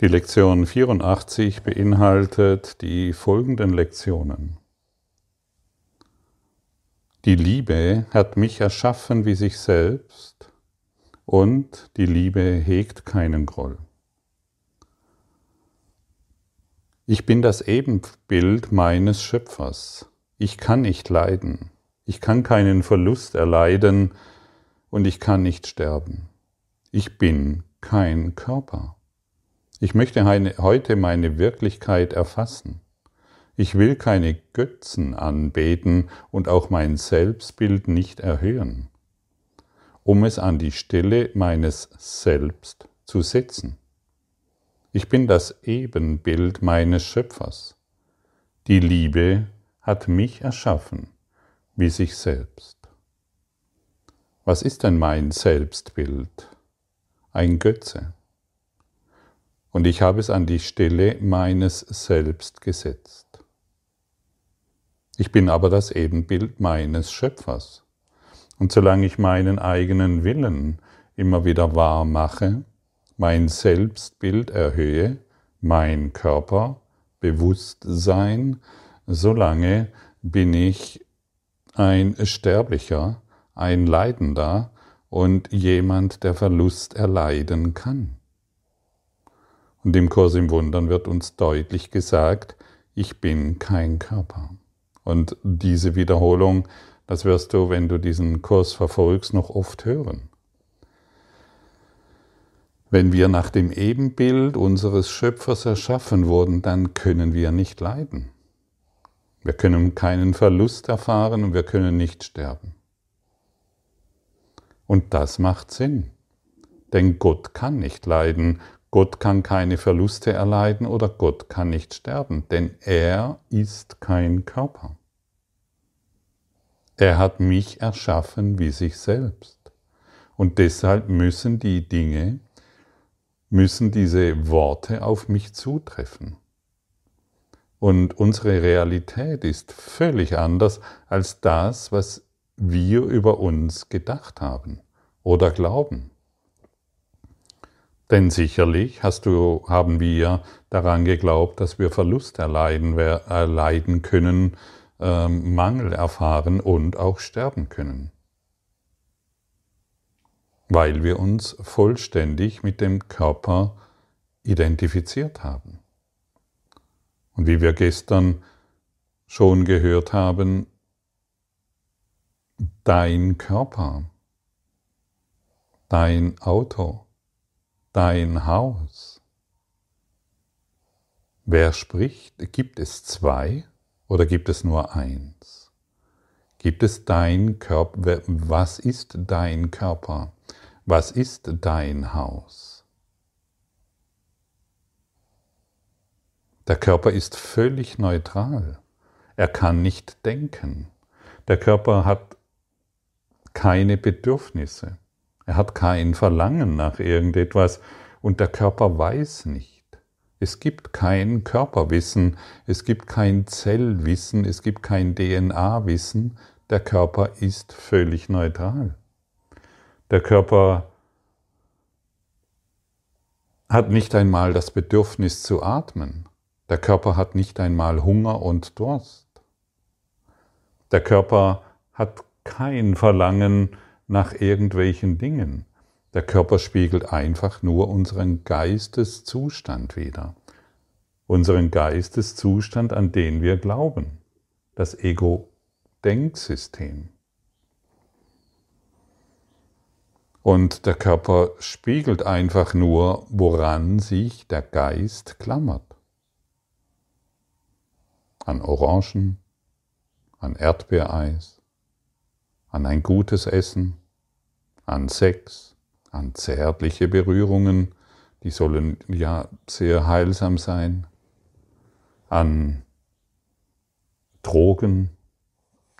Die Lektion 84 beinhaltet die folgenden Lektionen. Die Liebe hat mich erschaffen wie sich selbst und die Liebe hegt keinen Groll. Ich bin das Ebenbild meines Schöpfers. Ich kann nicht leiden. Ich kann keinen Verlust erleiden und ich kann nicht sterben. Ich bin kein Körper. Ich möchte heute meine Wirklichkeit erfassen. Ich will keine Götzen anbeten und auch mein Selbstbild nicht erhöhen, um es an die Stelle meines Selbst zu setzen. Ich bin das Ebenbild meines Schöpfers. Die Liebe hat mich erschaffen, wie sich selbst. Was ist denn mein Selbstbild? Ein Götze und ich habe es an die Stelle meines Selbst gesetzt. Ich bin aber das Ebenbild meines Schöpfers. Und solange ich meinen eigenen Willen immer wieder wahr mache, mein Selbstbild erhöhe, mein Körper, Bewusstsein, solange bin ich ein Sterblicher, ein Leidender und jemand, der Verlust erleiden kann. Und im Kurs im Wundern wird uns deutlich gesagt, ich bin kein Körper. Und diese Wiederholung, das wirst du, wenn du diesen Kurs verfolgst, noch oft hören. Wenn wir nach dem Ebenbild unseres Schöpfers erschaffen wurden, dann können wir nicht leiden. Wir können keinen Verlust erfahren und wir können nicht sterben. Und das macht Sinn. Denn Gott kann nicht leiden Gott kann keine Verluste erleiden oder Gott kann nicht sterben, denn er ist kein Körper. Er hat mich erschaffen wie sich selbst. Und deshalb müssen die Dinge, müssen diese Worte auf mich zutreffen. Und unsere Realität ist völlig anders als das, was wir über uns gedacht haben oder glauben. Denn sicherlich hast du, haben wir daran geglaubt, dass wir Verlust erleiden, erleiden können, äh, Mangel erfahren und auch sterben können. Weil wir uns vollständig mit dem Körper identifiziert haben. Und wie wir gestern schon gehört haben, dein Körper, dein Auto, dein Haus? Wer spricht? Gibt es zwei oder gibt es nur eins? Gibt es dein Körper? Was ist dein Körper? Was ist dein Haus? Der Körper ist völlig neutral. Er kann nicht denken. Der Körper hat keine Bedürfnisse. Er hat kein Verlangen nach irgendetwas und der Körper weiß nicht. Es gibt kein Körperwissen, es gibt kein Zellwissen, es gibt kein DNA-Wissen. Der Körper ist völlig neutral. Der Körper hat nicht einmal das Bedürfnis zu atmen. Der Körper hat nicht einmal Hunger und Durst. Der Körper hat kein Verlangen nach irgendwelchen Dingen. Der Körper spiegelt einfach nur unseren Geisteszustand wider. Unseren Geisteszustand, an den wir glauben. Das Ego-Denksystem. Und der Körper spiegelt einfach nur, woran sich der Geist klammert. An Orangen, an Erdbeereis, an ein gutes Essen, an Sex, an zärtliche Berührungen, die sollen ja sehr heilsam sein, an Drogen,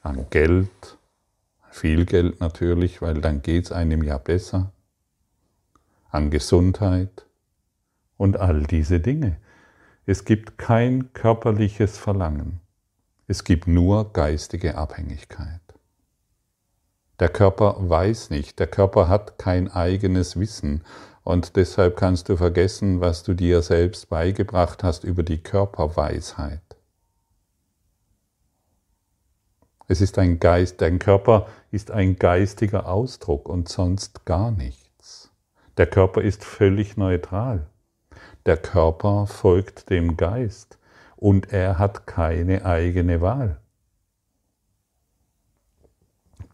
an Geld, viel Geld natürlich, weil dann geht es einem ja besser, an Gesundheit und all diese Dinge. Es gibt kein körperliches Verlangen, es gibt nur geistige Abhängigkeit. Der Körper weiß nicht, der Körper hat kein eigenes Wissen und deshalb kannst du vergessen, was du dir selbst beigebracht hast über die Körperweisheit. Es ist ein Geist, dein Körper ist ein geistiger Ausdruck und sonst gar nichts. Der Körper ist völlig neutral. Der Körper folgt dem Geist und er hat keine eigene Wahl.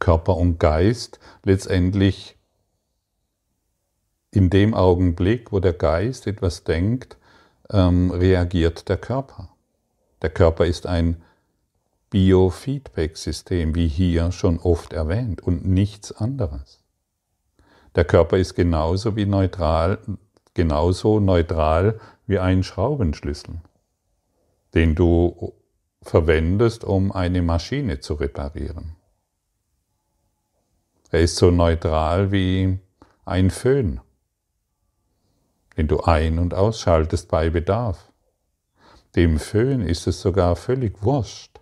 Körper und Geist letztendlich in dem Augenblick, wo der Geist etwas denkt, ähm, reagiert der Körper. Der Körper ist ein Biofeedback-System, wie hier schon oft erwähnt, und nichts anderes. Der Körper ist genauso wie neutral, genauso neutral wie ein Schraubenschlüssel, den du verwendest, um eine Maschine zu reparieren. Er ist so neutral wie ein Föhn, den du ein- und ausschaltest bei Bedarf. Dem Föhn ist es sogar völlig wurscht,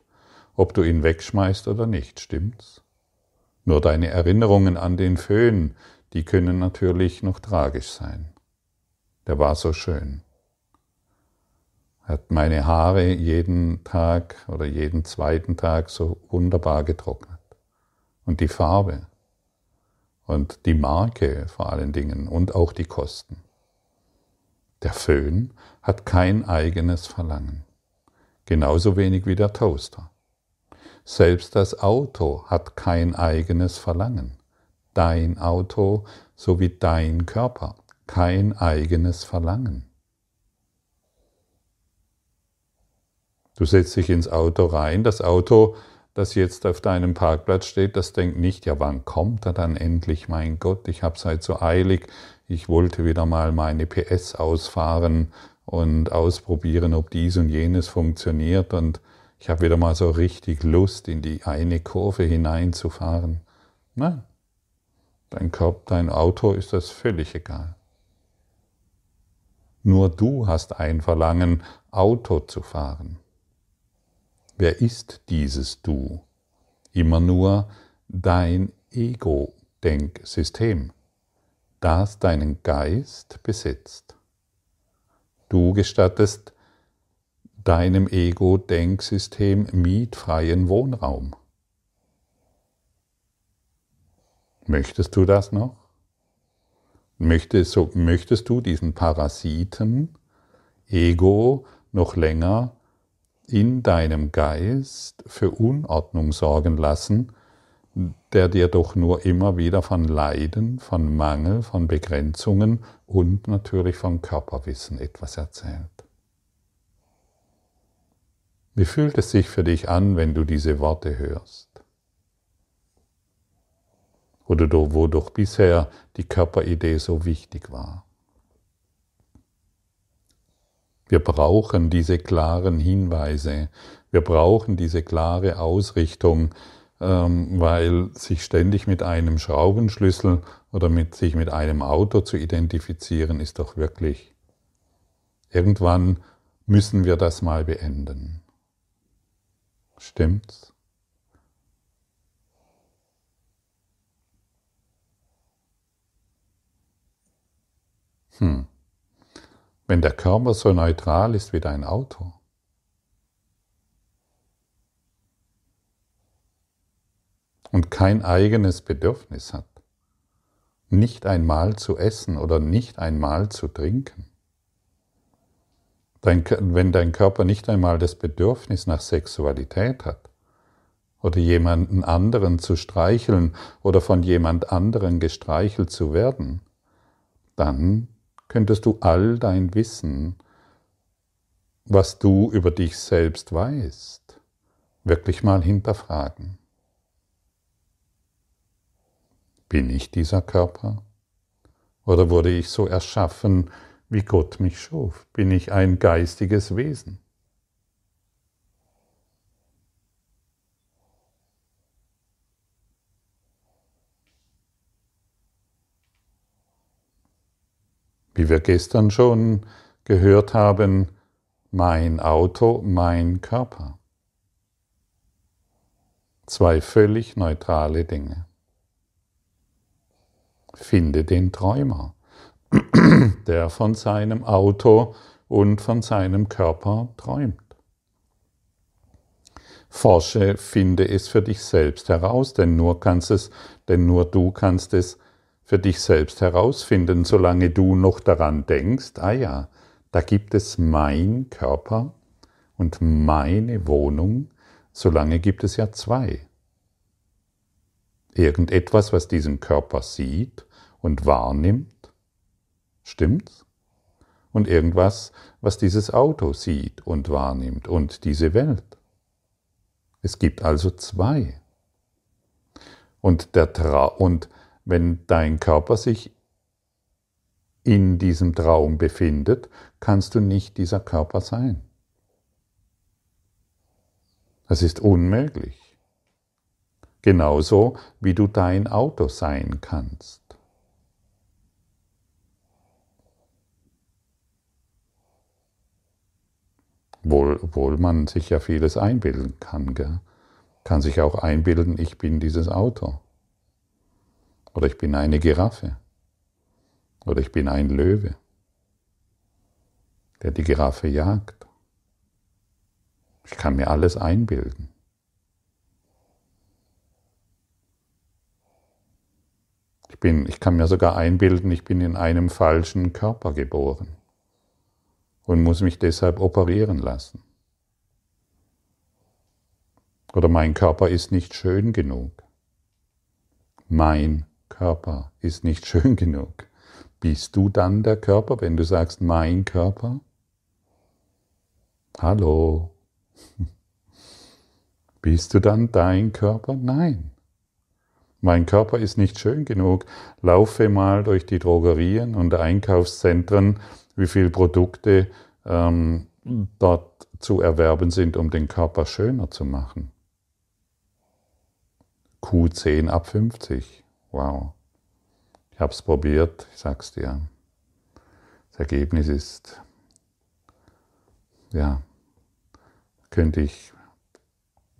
ob du ihn wegschmeißt oder nicht, stimmt's? Nur deine Erinnerungen an den Föhn, die können natürlich noch tragisch sein. Der war so schön. Hat meine Haare jeden Tag oder jeden zweiten Tag so wunderbar getrocknet. Und die Farbe und die Marke vor allen Dingen und auch die Kosten. Der Föhn hat kein eigenes Verlangen, genauso wenig wie der Toaster. Selbst das Auto hat kein eigenes Verlangen. Dein Auto sowie dein Körper kein eigenes Verlangen. Du setzt dich ins Auto rein, das Auto, das jetzt auf deinem Parkplatz steht, das denkt nicht, ja wann kommt er dann endlich, mein Gott, ich habe seit so eilig, ich wollte wieder mal meine PS ausfahren und ausprobieren, ob dies und jenes funktioniert und ich habe wieder mal so richtig Lust, in die eine Kurve hineinzufahren. Nein, dein, Kopf, dein Auto ist das völlig egal. Nur du hast ein Verlangen, Auto zu fahren. Wer ist dieses Du? Immer nur dein Ego-Denksystem, das deinen Geist besitzt. Du gestattest deinem Ego-Denksystem mietfreien Wohnraum. Möchtest du das noch? Möchtest, möchtest du diesen Parasiten, Ego, noch länger in deinem Geist für Unordnung sorgen lassen, der dir doch nur immer wieder von Leiden, von Mangel, von Begrenzungen und natürlich von Körperwissen etwas erzählt? Wie fühlt es sich für dich an, wenn du diese Worte hörst? Oder wo doch bisher die Körperidee so wichtig war. Wir brauchen diese klaren Hinweise, wir brauchen diese klare Ausrichtung, ähm, weil sich ständig mit einem Schraubenschlüssel oder mit sich mit einem Auto zu identifizieren, ist doch wirklich. Irgendwann müssen wir das mal beenden. Stimmt's? Hm. Wenn der Körper so neutral ist wie dein Auto, und kein eigenes Bedürfnis hat, nicht einmal zu essen oder nicht einmal zu trinken, Dein, wenn dein Körper nicht einmal das Bedürfnis nach Sexualität hat oder jemanden anderen zu streicheln oder von jemand anderen gestreichelt zu werden, dann könntest du all dein Wissen, was du über dich selbst weißt, wirklich mal hinterfragen. Bin ich dieser Körper? Oder wurde ich so erschaffen, wie Gott mich schuf? Bin ich ein geistiges Wesen? Wie wir gestern schon gehört haben, mein Auto, mein Körper. Zwei völlig neutrale Dinge. Finde den Träumer. der von seinem Auto und von seinem Körper träumt. Forsche, finde es für dich selbst heraus, denn nur kannst es, denn nur du kannst es für dich selbst herausfinden, solange du noch daran denkst, ah ja, da gibt es mein Körper und meine Wohnung, solange gibt es ja zwei. Irgendetwas, was diesen Körper sieht und wahrnimmt, stimmt's? Und irgendwas, was dieses Auto sieht und wahrnimmt und diese Welt. Es gibt also zwei. Und, der Tra und wenn dein Körper sich in diesem Traum befindet, kannst du nicht dieser Körper sein. Das ist unmöglich. Genauso wie du dein Auto sein kannst. Wohl, obwohl man sich ja vieles einbilden kann. Gell? Kann sich auch einbilden, ich bin dieses Auto. Oder ich bin eine Giraffe. Oder ich bin ein Löwe, der die Giraffe jagt. Ich kann mir alles einbilden. Ich, bin, ich kann mir sogar einbilden, ich bin in einem falschen Körper geboren und muss mich deshalb operieren lassen. Oder mein Körper ist nicht schön genug. Mein Körper ist nicht schön genug. Bist du dann der Körper, wenn du sagst mein Körper? Hallo. Bist du dann dein Körper? Nein. Mein Körper ist nicht schön genug. Laufe mal durch die Drogerien und Einkaufszentren wie viele Produkte ähm, dort zu erwerben sind, um den Körper schöner zu machen. Q10 ab 50. Wow. Ich habe es probiert, ich sag's dir. Das Ergebnis ist, ja, könnte ich,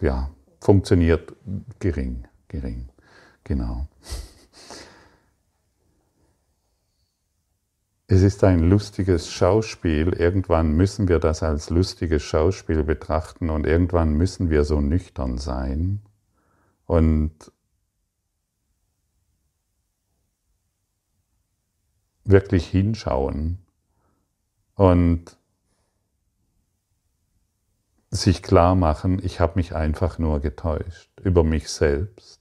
ja, funktioniert gering, gering, genau. Es ist ein lustiges Schauspiel. Irgendwann müssen wir das als lustiges Schauspiel betrachten und irgendwann müssen wir so nüchtern sein und wirklich hinschauen und sich klar machen, ich habe mich einfach nur getäuscht über mich selbst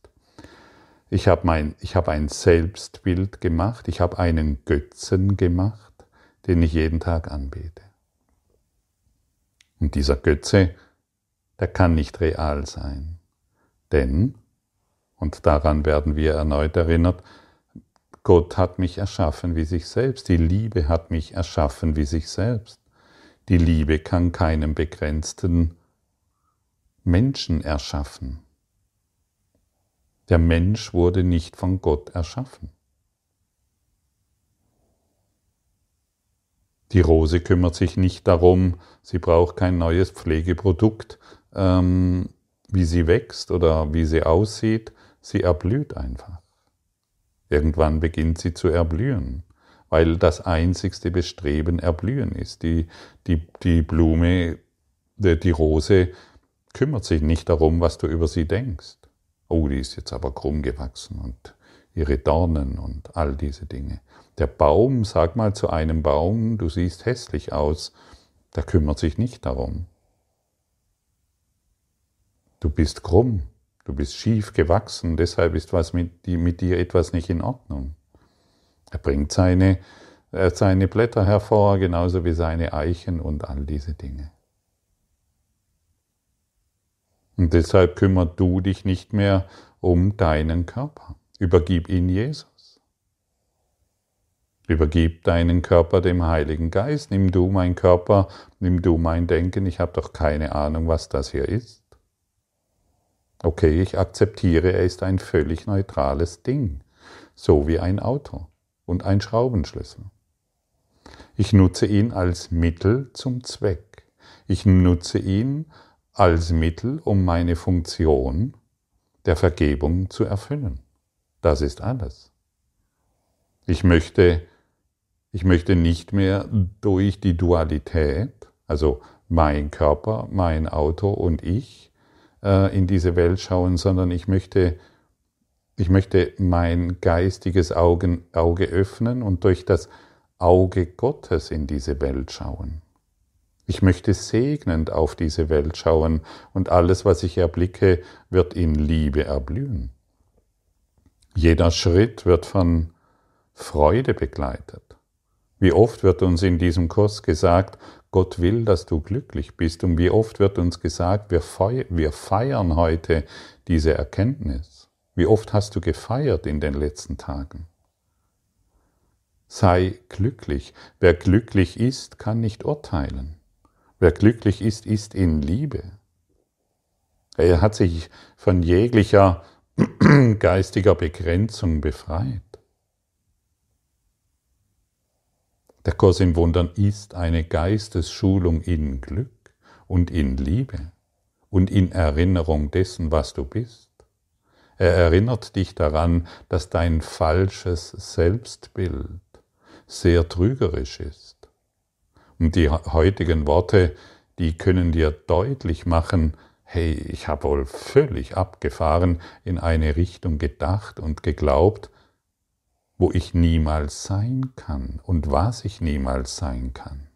ich habe mein, ich habe ein Selbstbild gemacht, ich habe einen Götzen gemacht, den ich jeden Tag anbete. Und dieser Götze, der kann nicht real sein. Denn, und daran werden wir erneut erinnert, Gott hat mich erschaffen wie sich selbst. Die Liebe hat mich erschaffen wie sich selbst. Die Liebe kann keinen begrenzten Menschen erschaffen. Der Mensch wurde nicht von Gott erschaffen. Die Rose kümmert sich nicht darum, sie braucht kein neues Pflegeprodukt, ähm, wie sie wächst oder wie sie aussieht, sie erblüht einfach. Irgendwann beginnt sie zu erblühen, weil das einzigste Bestreben erblühen ist. Die, die, die Blume, die, die Rose kümmert sich nicht darum, was du über sie denkst oh, die ist jetzt aber krumm gewachsen und ihre Dornen und all diese Dinge. Der Baum, sag mal zu einem Baum, du siehst hässlich aus, der kümmert sich nicht darum. Du bist krumm, du bist schief gewachsen, deshalb ist was mit, mit dir etwas nicht in Ordnung. Er bringt seine, äh, seine Blätter hervor, genauso wie seine Eichen und all diese Dinge. Und deshalb kümmerst du dich nicht mehr um deinen Körper. Übergib ihn Jesus. Übergib deinen Körper dem Heiligen Geist. Nimm du mein Körper, nimm du mein Denken. Ich habe doch keine Ahnung, was das hier ist. Okay, ich akzeptiere, er ist ein völlig neutrales Ding, so wie ein Auto und ein Schraubenschlüssel. Ich nutze ihn als Mittel zum Zweck. Ich nutze ihn als Mittel, um meine Funktion der Vergebung zu erfüllen. Das ist alles. Ich möchte Ich möchte nicht mehr durch die Dualität, also mein Körper, mein Auto und ich, äh, in diese Welt schauen, sondern ich möchte, ich möchte mein geistiges Augen, Auge öffnen und durch das Auge Gottes in diese Welt schauen. Ich möchte segnend auf diese Welt schauen und alles, was ich erblicke, wird in Liebe erblühen. Jeder Schritt wird von Freude begleitet. Wie oft wird uns in diesem Kurs gesagt, Gott will, dass du glücklich bist. Und wie oft wird uns gesagt, wir feiern heute diese Erkenntnis. Wie oft hast du gefeiert in den letzten Tagen? Sei glücklich. Wer glücklich ist, kann nicht urteilen. Wer glücklich ist, ist in Liebe. Er hat sich von jeglicher geistiger Begrenzung befreit. Der Kurs in Wundern ist eine Geistesschulung in Glück und in Liebe und in Erinnerung dessen, was du bist. Er erinnert dich daran, dass dein falsches Selbstbild sehr trügerisch ist. Und die heutigen Worte, die können dir deutlich machen, hey, ich habe wohl völlig abgefahren in eine Richtung gedacht und geglaubt, wo ich niemals sein kann und was ich niemals sein kann.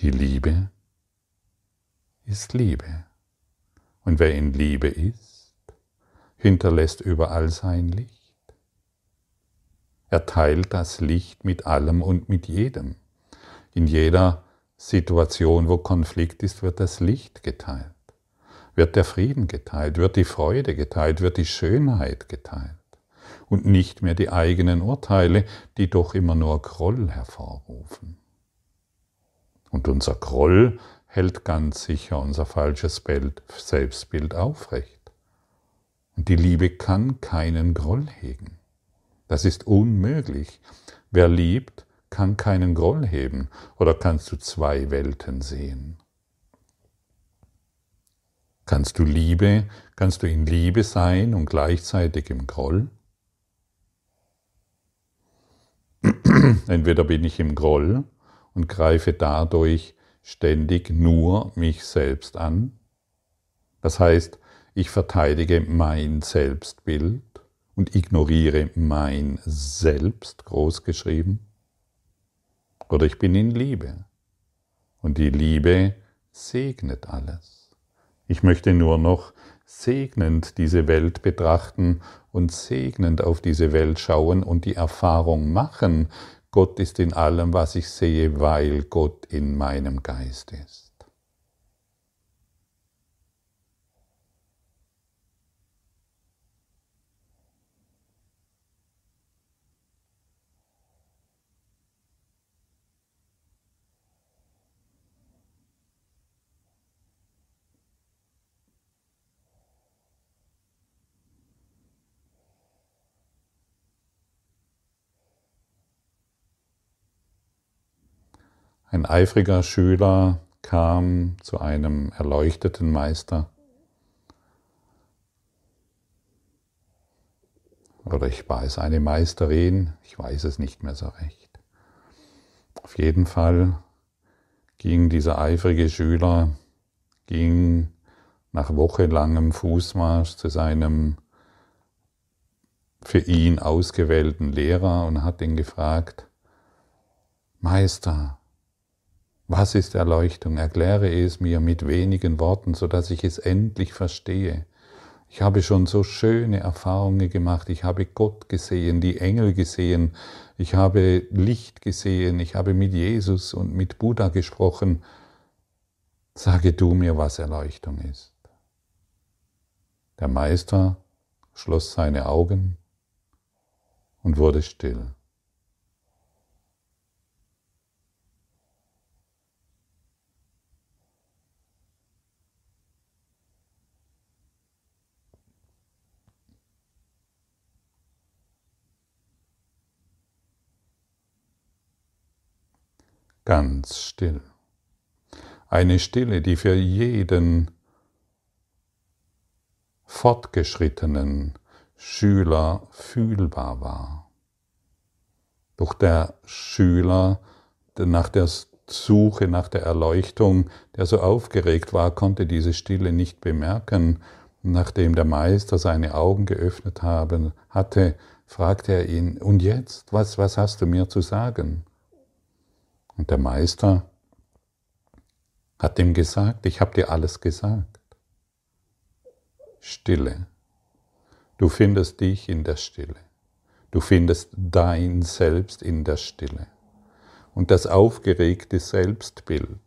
Die Liebe ist Liebe. Und wer in Liebe ist, hinterlässt überall sein Licht. Er teilt das Licht mit allem und mit jedem. In jeder Situation, wo Konflikt ist, wird das Licht geteilt wird der Frieden geteilt, wird die Freude geteilt, wird die Schönheit geteilt und nicht mehr die eigenen Urteile, die doch immer nur Groll hervorrufen. Und unser Groll hält ganz sicher unser falsches Bild, Selbstbild aufrecht. Und die Liebe kann keinen Groll hegen. Das ist unmöglich. Wer liebt, kann keinen Groll heben. Oder kannst du zwei Welten sehen? Kannst du Liebe, kannst du in Liebe sein und gleichzeitig im Groll? Entweder bin ich im Groll und greife dadurch ständig nur mich selbst an. Das heißt, ich verteidige mein Selbstbild und ignoriere mein Selbst großgeschrieben. Oder ich bin in Liebe und die Liebe segnet alles. Ich möchte nur noch segnend diese Welt betrachten und segnend auf diese Welt schauen und die Erfahrung machen, Gott ist in allem, was ich sehe, weil Gott in meinem Geist ist. Ein eifriger Schüler kam zu einem erleuchteten Meister. Oder ich es eine Meisterin, ich weiß es nicht mehr so recht. Auf jeden Fall ging dieser eifrige Schüler, ging nach wochenlangem Fußmarsch zu seinem für ihn ausgewählten Lehrer und hat ihn gefragt, Meister, was ist Erleuchtung? Erkläre es mir mit wenigen Worten, so dass ich es endlich verstehe. Ich habe schon so schöne Erfahrungen gemacht. Ich habe Gott gesehen, die Engel gesehen. Ich habe Licht gesehen. Ich habe mit Jesus und mit Buddha gesprochen. Sage du mir, was Erleuchtung ist. Der Meister schloss seine Augen und wurde still. Ganz still. Eine Stille, die für jeden fortgeschrittenen, Schüler fühlbar war. Doch der Schüler nach der Suche, nach der Erleuchtung, der so aufgeregt war, konnte diese Stille nicht bemerken. Nachdem der Meister seine Augen geöffnet haben, hatte, fragte er ihn, und jetzt, was, was hast du mir zu sagen? Und der Meister hat ihm gesagt, ich habe dir alles gesagt. Stille. Du findest dich in der Stille. Du findest dein Selbst in der Stille. Und das aufgeregte Selbstbild,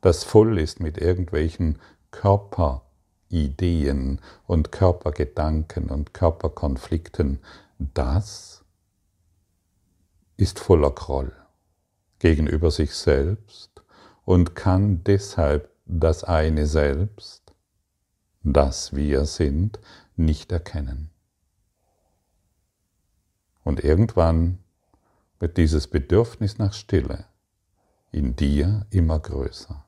das voll ist mit irgendwelchen Körperideen und Körpergedanken und Körperkonflikten, das ist voller Groll gegenüber sich selbst und kann deshalb das eine Selbst, das wir sind, nicht erkennen. Und irgendwann wird dieses Bedürfnis nach Stille in dir immer größer,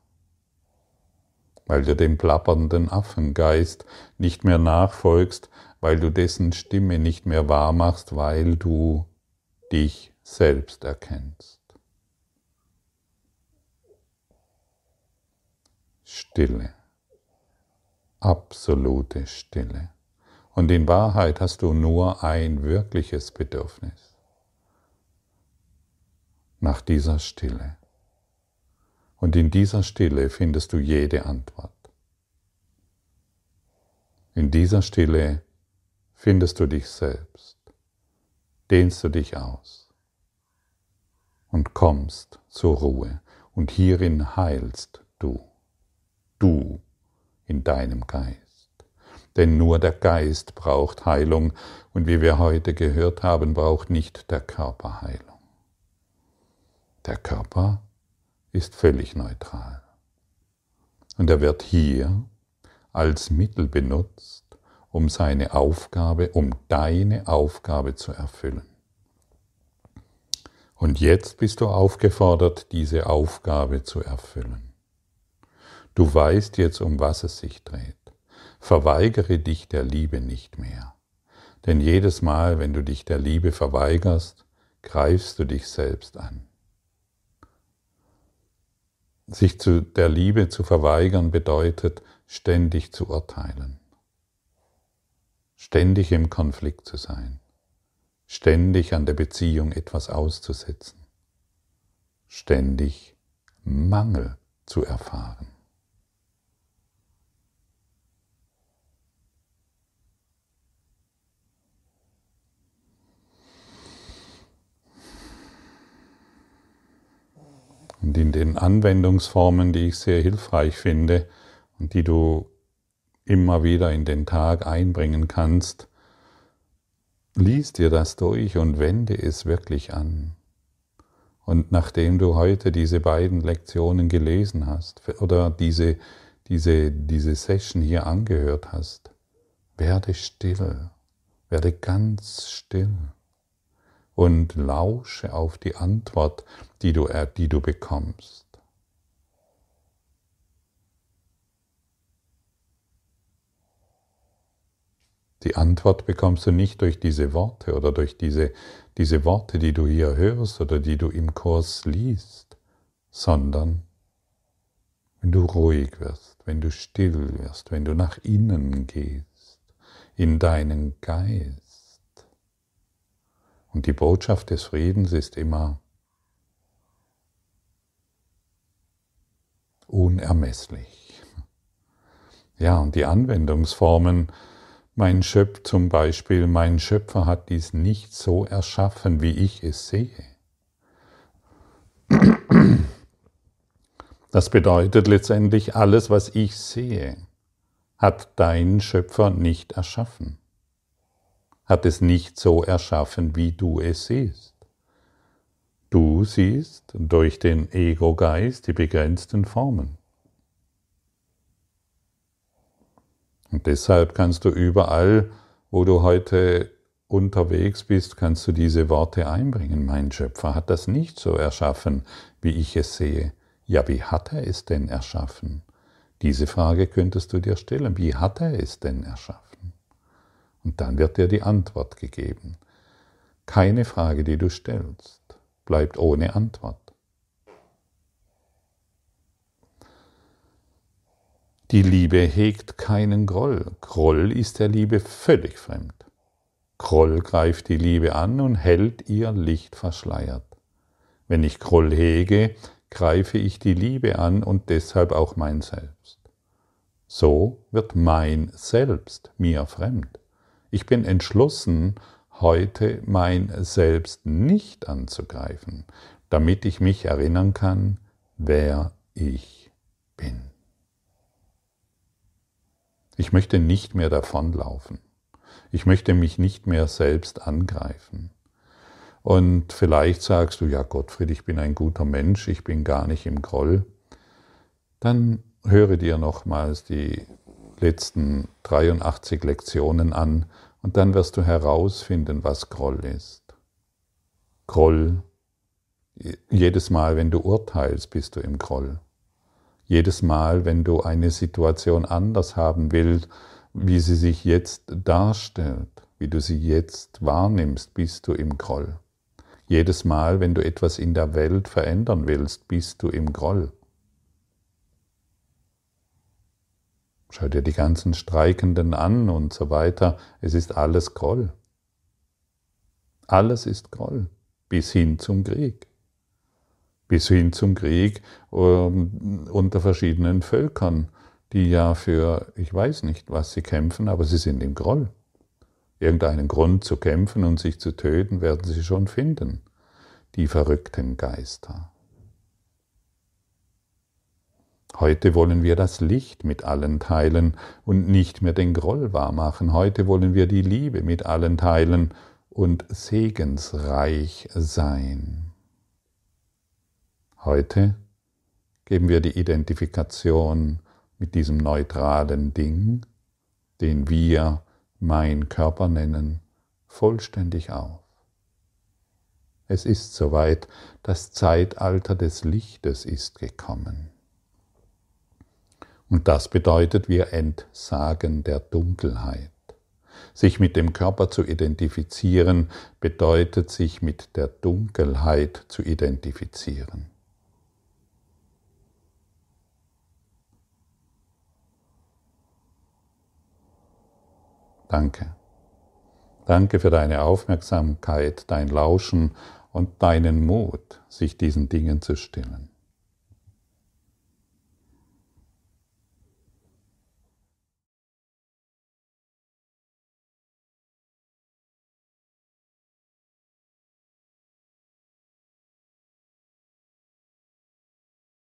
weil du dem plappernden Affengeist nicht mehr nachfolgst, weil du dessen Stimme nicht mehr wahrmachst, weil du dich selbst erkennst. Stille, absolute Stille. Und in Wahrheit hast du nur ein wirkliches Bedürfnis nach dieser Stille. Und in dieser Stille findest du jede Antwort. In dieser Stille findest du dich selbst, dehnst du dich aus und kommst zur Ruhe. Und hierin heilst du du in deinem Geist. Denn nur der Geist braucht Heilung und wie wir heute gehört haben, braucht nicht der Körper Heilung. Der Körper ist völlig neutral. Und er wird hier als Mittel benutzt, um seine Aufgabe, um deine Aufgabe zu erfüllen. Und jetzt bist du aufgefordert, diese Aufgabe zu erfüllen. Du weißt jetzt, um was es sich dreht. Verweigere dich der Liebe nicht mehr. Denn jedes Mal, wenn du dich der Liebe verweigerst, greifst du dich selbst an. Sich zu der Liebe zu verweigern bedeutet, ständig zu urteilen, ständig im Konflikt zu sein, ständig an der Beziehung etwas auszusetzen, ständig Mangel zu erfahren. Und in den Anwendungsformen, die ich sehr hilfreich finde und die du immer wieder in den Tag einbringen kannst, lies dir das durch und wende es wirklich an. Und nachdem du heute diese beiden Lektionen gelesen hast oder diese, diese, diese Session hier angehört hast, werde still, werde ganz still und lausche auf die Antwort, die du, die du bekommst. Die Antwort bekommst du nicht durch diese Worte oder durch diese, diese Worte, die du hier hörst oder die du im Kurs liest, sondern wenn du ruhig wirst, wenn du still wirst, wenn du nach innen gehst, in deinen Geist. Und die Botschaft des Friedens ist immer unermesslich. Ja, und die Anwendungsformen, mein Schöpfer zum Beispiel, mein Schöpfer hat dies nicht so erschaffen, wie ich es sehe. Das bedeutet letztendlich, alles, was ich sehe, hat dein Schöpfer nicht erschaffen hat es nicht so erschaffen, wie du es siehst. Du siehst durch den Ego-Geist die begrenzten Formen. Und deshalb kannst du überall, wo du heute unterwegs bist, kannst du diese Worte einbringen. Mein Schöpfer hat das nicht so erschaffen, wie ich es sehe. Ja, wie hat er es denn erschaffen? Diese Frage könntest du dir stellen. Wie hat er es denn erschaffen? Und dann wird dir die Antwort gegeben. Keine Frage, die du stellst, bleibt ohne Antwort. Die Liebe hegt keinen Groll. Groll ist der Liebe völlig fremd. Groll greift die Liebe an und hält ihr Licht verschleiert. Wenn ich Groll hege, greife ich die Liebe an und deshalb auch mein Selbst. So wird mein Selbst mir fremd. Ich bin entschlossen, heute mein Selbst nicht anzugreifen, damit ich mich erinnern kann, wer ich bin. Ich möchte nicht mehr davonlaufen. Ich möchte mich nicht mehr selbst angreifen. Und vielleicht sagst du, ja Gottfried, ich bin ein guter Mensch, ich bin gar nicht im Groll. Dann höre dir nochmals die letzten 83 Lektionen an und dann wirst du herausfinden, was Groll ist. Groll, jedes Mal, wenn du urteilst, bist du im Groll. Jedes Mal, wenn du eine Situation anders haben willst, wie sie sich jetzt darstellt, wie du sie jetzt wahrnimmst, bist du im Groll. Jedes Mal, wenn du etwas in der Welt verändern willst, bist du im Groll. Schau dir die ganzen Streikenden an und so weiter. Es ist alles Groll. Alles ist Groll, bis hin zum Krieg bis hin zum Krieg ähm, unter verschiedenen Völkern, die ja für, ich weiß nicht, was sie kämpfen, aber sie sind im Groll. Irgendeinen Grund zu kämpfen und sich zu töten, werden sie schon finden, die verrückten Geister. Heute wollen wir das Licht mit allen teilen und nicht mehr den Groll wahrmachen. Heute wollen wir die Liebe mit allen teilen und segensreich sein. Heute geben wir die Identifikation mit diesem neutralen Ding, den wir mein Körper nennen, vollständig auf. Es ist soweit, das Zeitalter des Lichtes ist gekommen. Und das bedeutet, wir entsagen der Dunkelheit. Sich mit dem Körper zu identifizieren, bedeutet sich mit der Dunkelheit zu identifizieren. Danke. Danke für deine Aufmerksamkeit, dein Lauschen und deinen Mut, sich diesen Dingen zu stellen.